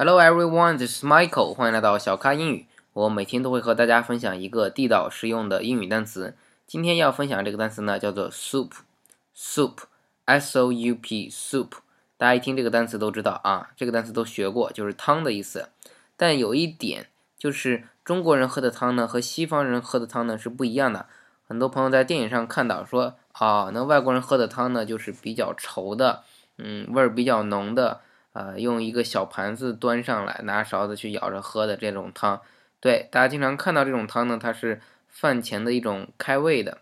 Hello everyone, this is Michael. 欢迎来到小咖英语。我每天都会和大家分享一个地道实用的英语单词。今天要分享这个单词呢，叫做 soup。soup，s o u p soup。大家一听这个单词都知道啊，这个单词都学过，就是汤的意思。但有一点就是，中国人喝的汤呢和西方人喝的汤呢是不一样的。很多朋友在电影上看到说啊，那外国人喝的汤呢就是比较稠的，嗯，味儿比较浓的，呃，用一个小盘子端上来，拿勺子去舀着喝的这种汤。对，大家经常看到这种汤呢，它是饭前的一种开胃的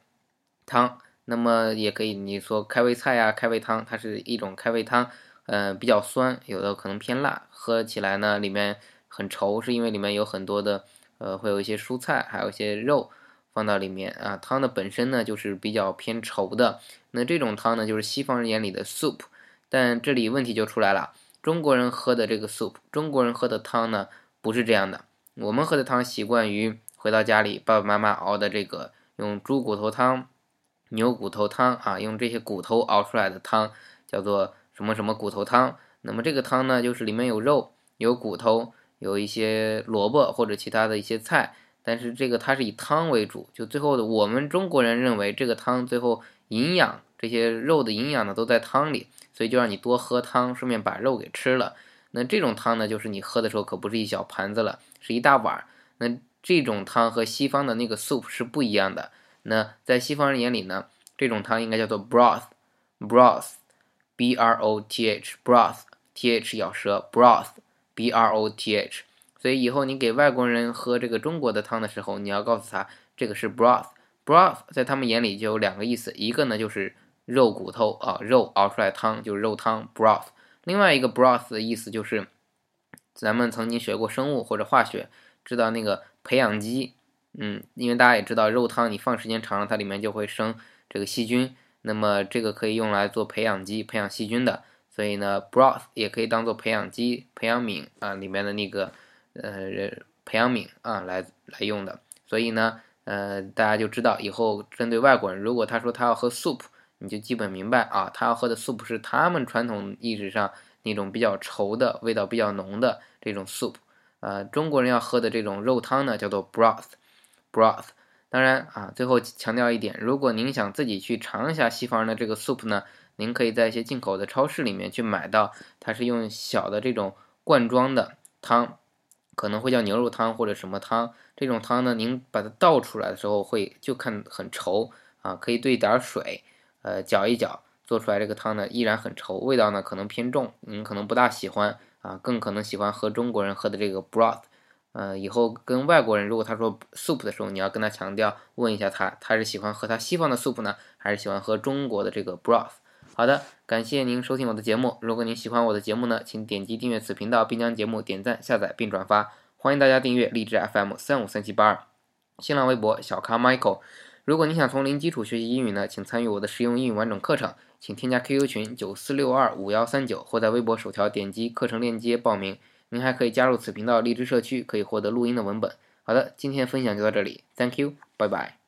汤。那么也可以你说开胃菜呀，开胃汤，它是一种开胃汤。嗯，比较酸，有的可能偏辣，喝起来呢里面很稠，是因为里面有很多的，呃，会有一些蔬菜，还有一些肉放到里面啊。汤的本身呢就是比较偏稠的，那这种汤呢就是西方人眼里的 soup，但这里问题就出来了，中国人喝的这个 soup，中国人喝的汤呢不是这样的，我们喝的汤习惯于回到家里爸爸妈妈熬的这个用猪骨头汤、牛骨头汤啊，用这些骨头熬出来的汤叫做。什么什么骨头汤？那么这个汤呢，就是里面有肉、有骨头、有一些萝卜或者其他的一些菜，但是这个它是以汤为主。就最后的，我们中国人认为这个汤最后营养这些肉的营养呢都在汤里，所以就让你多喝汤，顺便把肉给吃了。那这种汤呢，就是你喝的时候可不是一小盘子了，是一大碗。那这种汤和西方的那个 soup 是不一样的。那在西方人眼里呢，这种汤应该叫做 broth，broth。b r o t h broth t h 咬舌 broth b r o t h，所以以后你给外国人喝这个中国的汤的时候，你要告诉他这个是 broth broth，在他们眼里就有两个意思，一个呢就是肉骨头啊，肉熬出来汤就是肉汤 broth，另外一个 broth 的意思就是咱们曾经学过生物或者化学，知道那个培养基，嗯，因为大家也知道肉汤你放时间长了，它里面就会生这个细菌。那么这个可以用来做培养基，培养细菌的，所以呢，broth 也可以当做培养基、培养皿啊里面的那个呃培养皿啊来来用的。所以呢，呃，大家就知道以后针对外国人，如果他说他要喝 soup，你就基本明白啊，他要喝的 soup 是他们传统意识上那种比较稠的、味道比较浓的这种 soup。呃，中国人要喝的这种肉汤呢，叫做 broth，broth。当然啊，最后强调一点，如果您想自己去尝一下西方人的这个 soup 呢，您可以在一些进口的超市里面去买到，它是用小的这种罐装的汤，可能会叫牛肉汤或者什么汤。这种汤呢，您把它倒出来的时候会就看很稠啊，可以兑点水，呃，搅一搅，做出来这个汤呢依然很稠，味道呢可能偏重，您可能不大喜欢啊，更可能喜欢喝中国人喝的这个 broth。呃，以后跟外国人如果他说 soup 的时候，你要跟他强调，问一下他，他是喜欢喝他西方的 soup 呢，还是喜欢喝中国的这个 broth？好的，感谢您收听我的节目。如果您喜欢我的节目呢，请点击订阅此频道，并将节目点赞、下载并转发。欢迎大家订阅荔枝 FM 三五三七八二，新浪微博小咖 Michael。如果你想从零基础学习英语呢，请参与我的实用英语完整课程，请添加 QQ 群九四六二五幺三九，或在微博首条点击课程链接报名。您还可以加入此频道荔枝社区，可以获得录音的文本。好的，今天分享就到这里，Thank you，拜拜。